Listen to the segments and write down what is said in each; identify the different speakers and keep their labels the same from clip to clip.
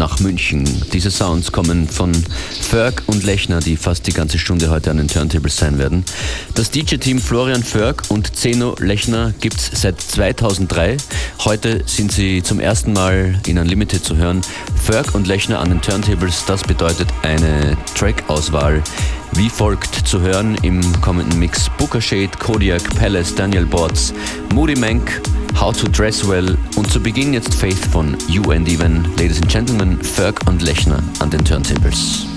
Speaker 1: nach München. Diese Sounds kommen von Ferg und Lechner, die fast die ganze Stunde heute an den Turntables sein werden. Das DJ-Team Florian Ferg und Zeno Lechner gibt es seit 2003. Heute sind sie zum ersten Mal in Unlimited zu hören. Ferg und Lechner an den Turntables, das bedeutet eine Track-Auswahl wie folgt zu hören im kommenden Mix Booker Shade, Kodiak, Palace, Daniel Botts, Moody Mank, How to Dress Well und zu Beginn jetzt Faith von You and Even. Ladies and Gentlemen, Ferg und Lechner an den Turntables.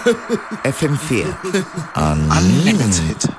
Speaker 2: FM4
Speaker 3: Unlimited.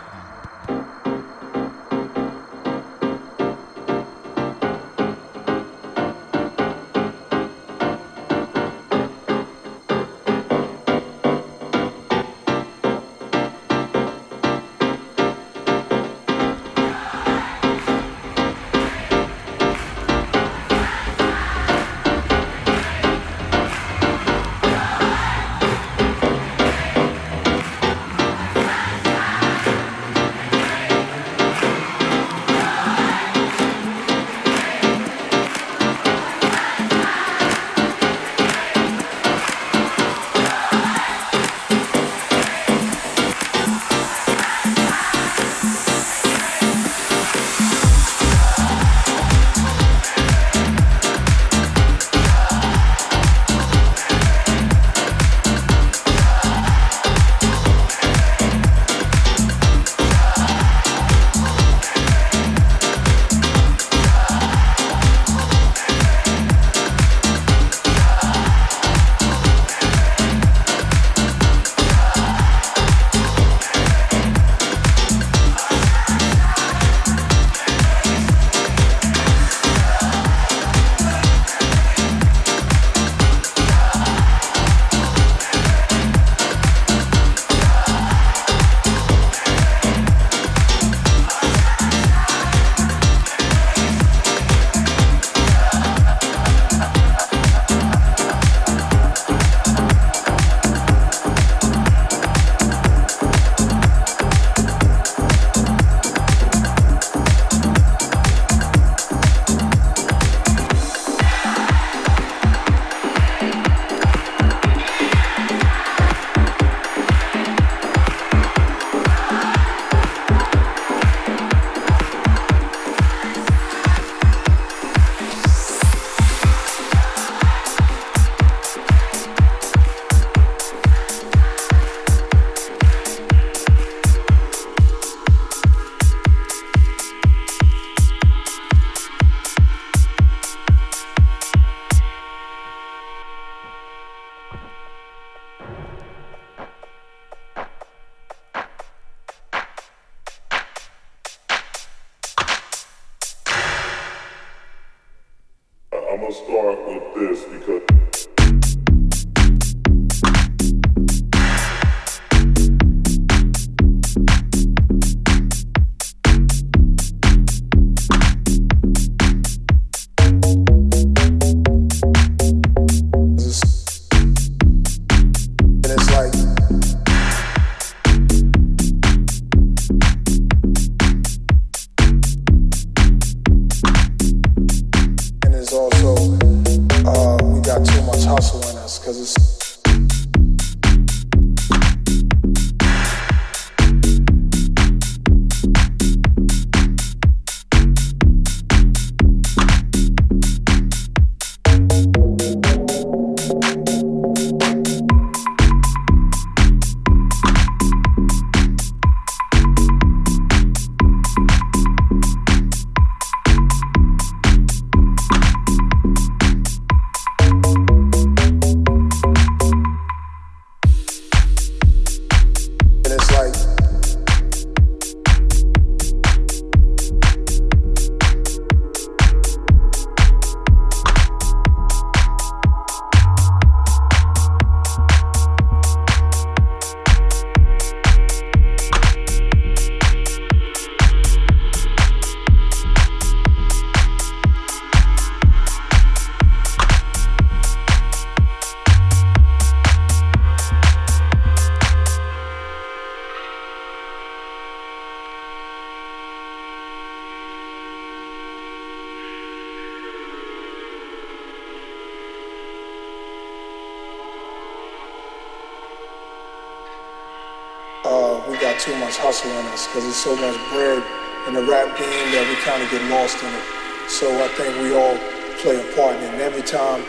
Speaker 4: Because there's so much bread in the rap game that we kind of get lost in it. So I think we all play a part in it. And every time,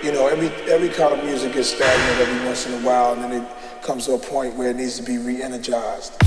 Speaker 4: you know, every every kind of music gets stagnant every once in a while, and then it comes to a point where it needs to be re-energized.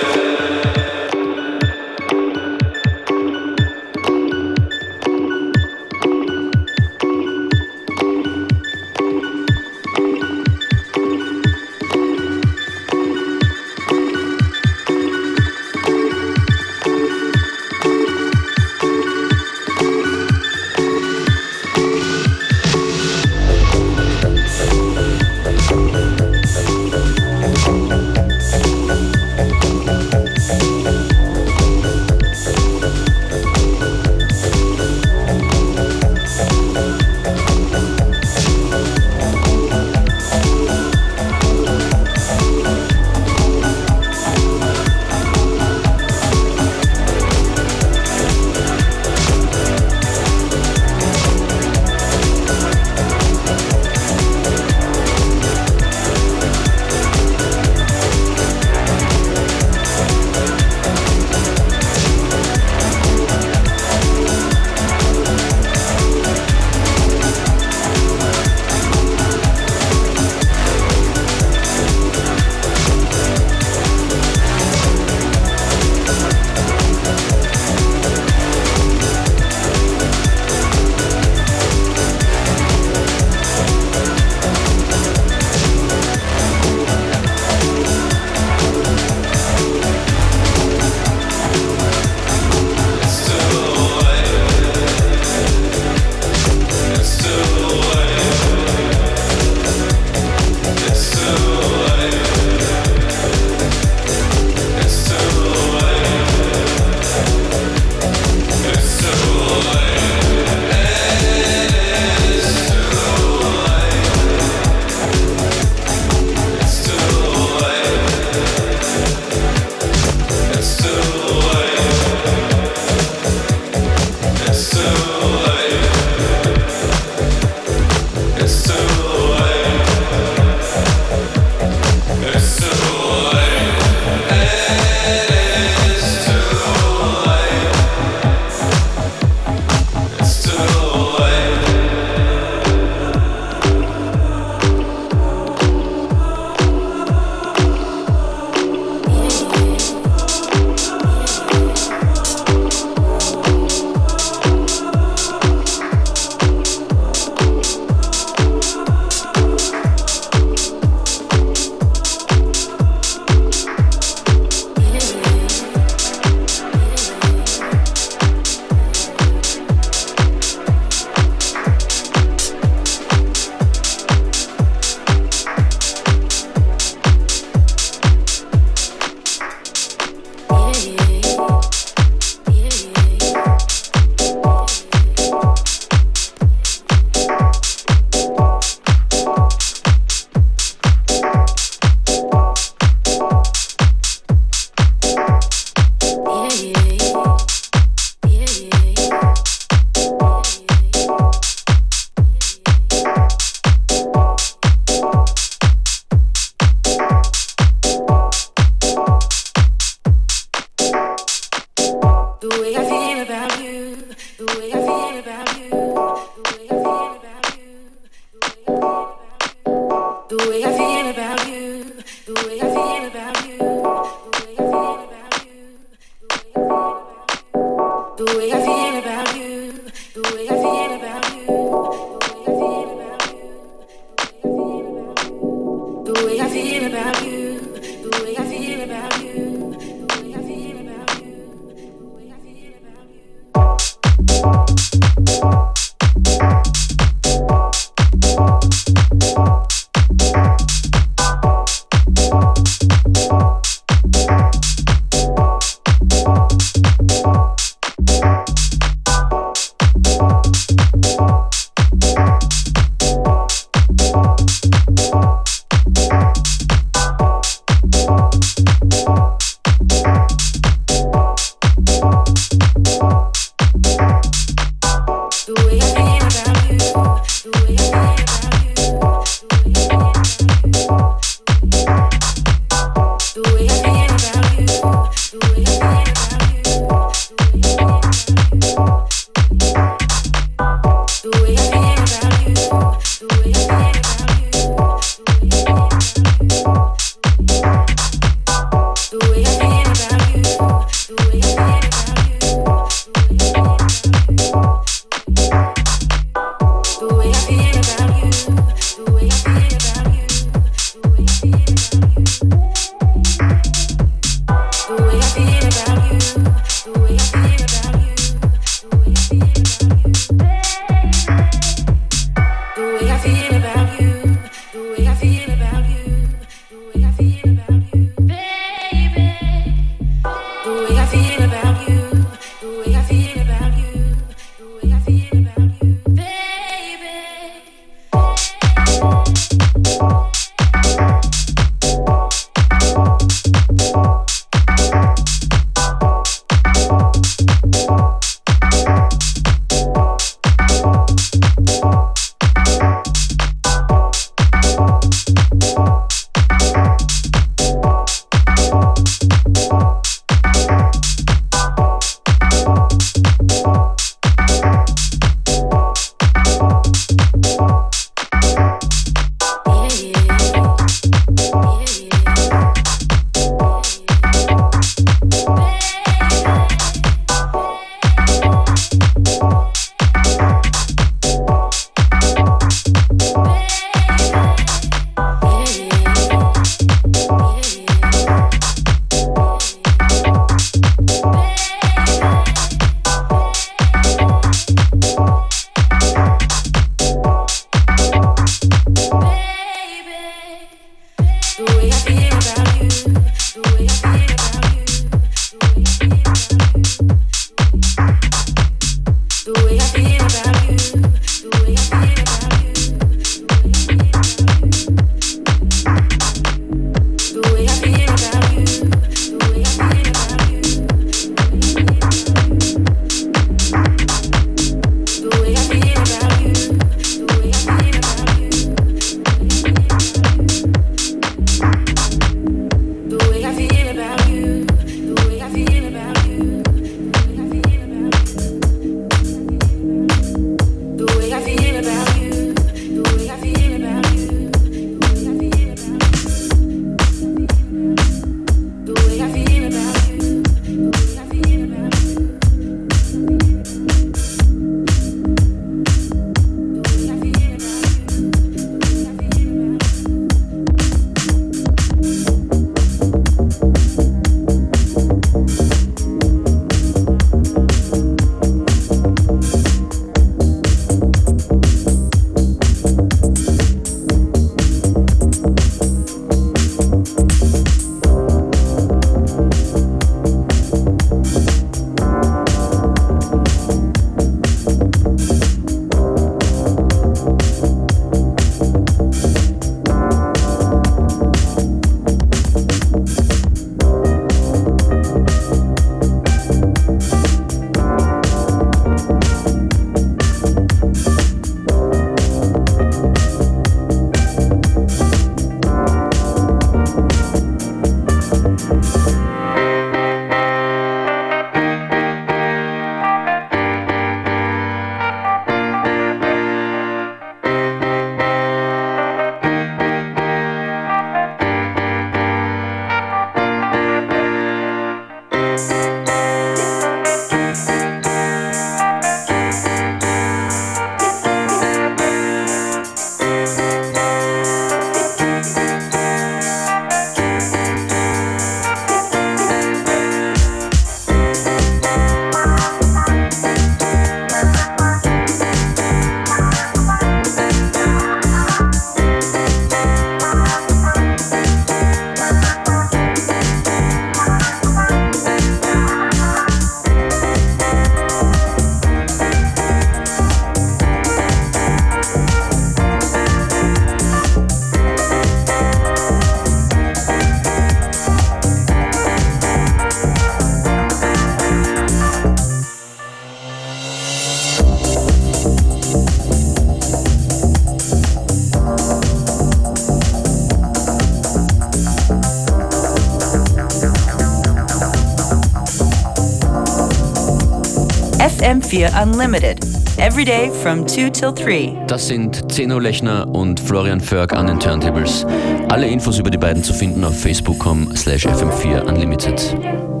Speaker 2: via Unlimited. Every day from 2 till 3.
Speaker 1: Das sind Zeno Lechner und Florian Förg an den Turntables. Alle Infos über die beiden zu finden auf facebook.com slash
Speaker 5: fm4unlimited.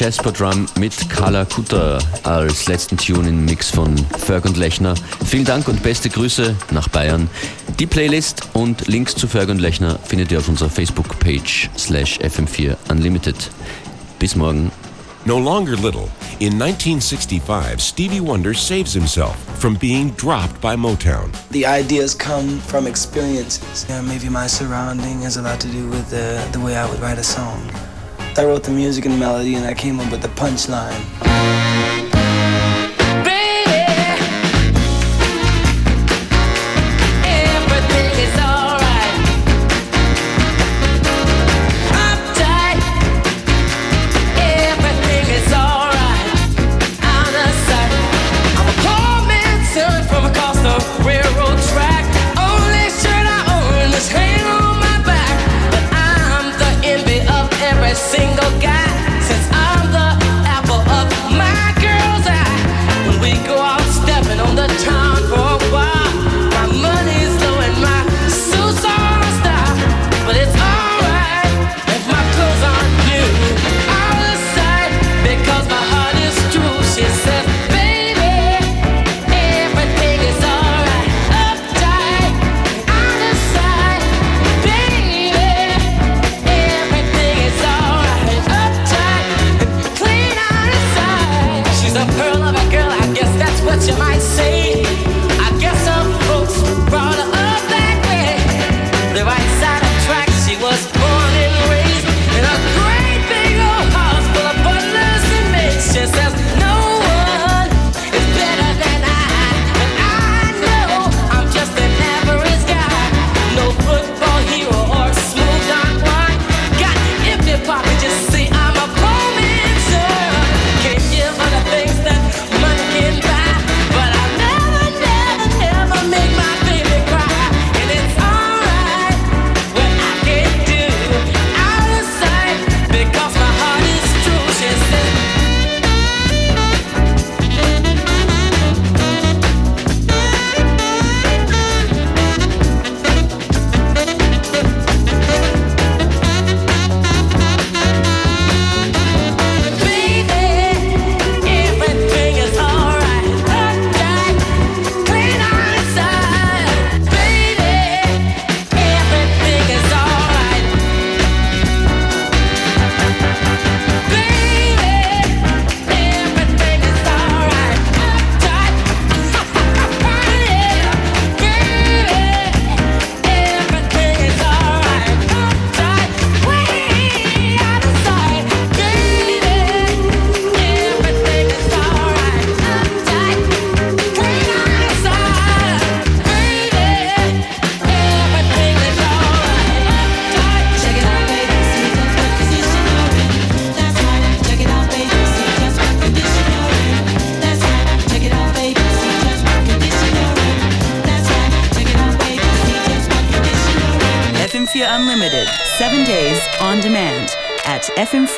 Speaker 5: Jasper Drum mit Kalakuta als letzten Tune im Mix von Ferg und Lechner. Vielen Dank und beste Grüße nach Bayern. Die Playlist und Links zu Ferg und Lechner findet ihr auf unserer Facebook-Page slash FM4 Unlimited. Bis morgen.
Speaker 6: No longer little, in 1965, Stevie Wonder saves himself from being dropped by Motown.
Speaker 7: The ideas come from experiences. Yeah, maybe my surrounding has a lot to do with the, the way I would write a song. I wrote the music and melody, and I came up with the punchline.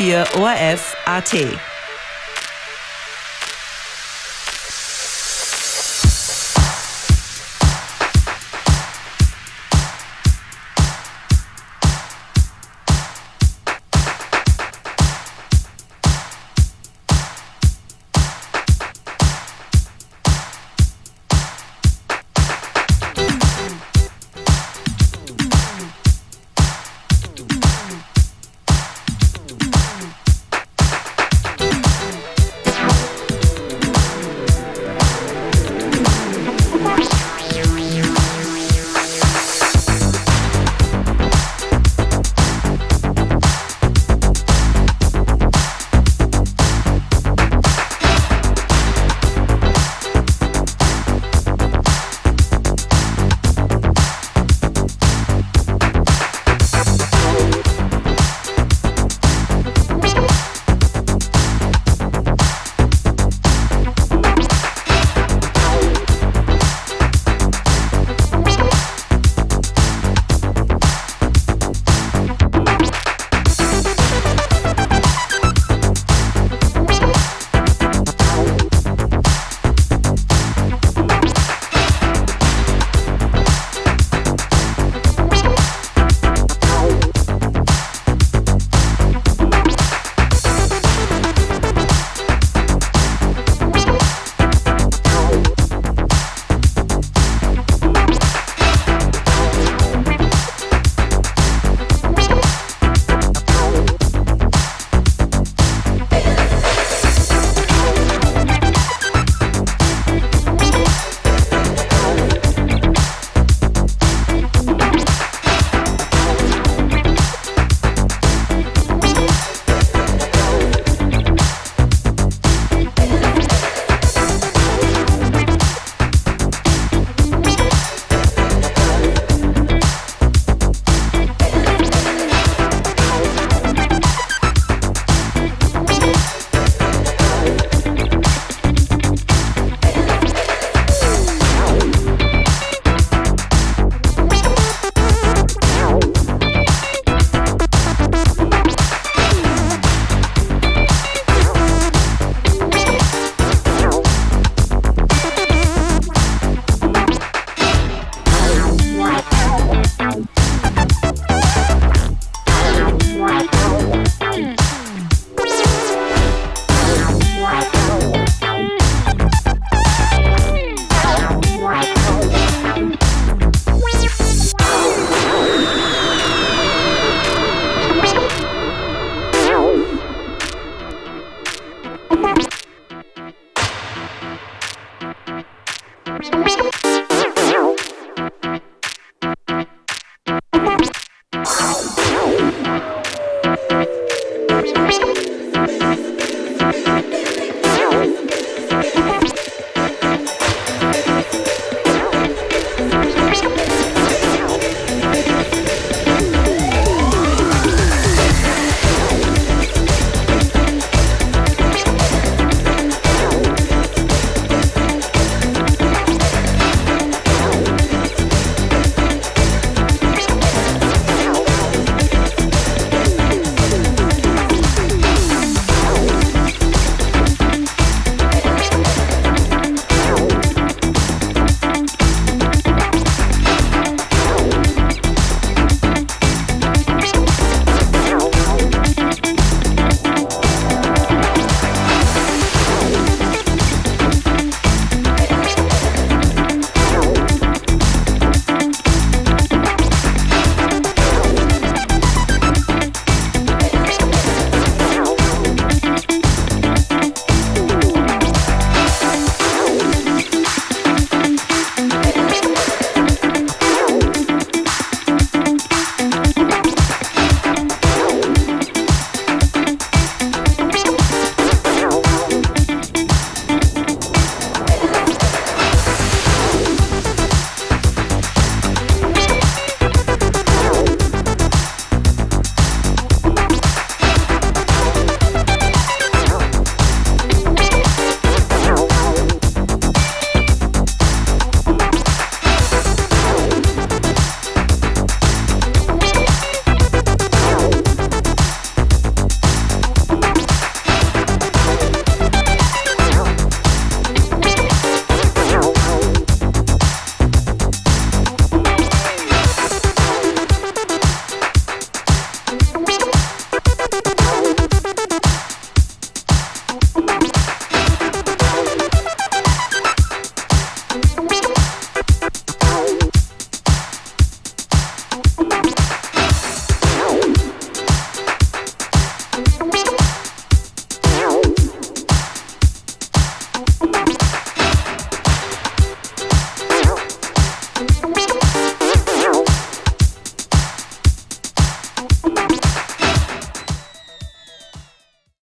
Speaker 2: 4 ORF AT.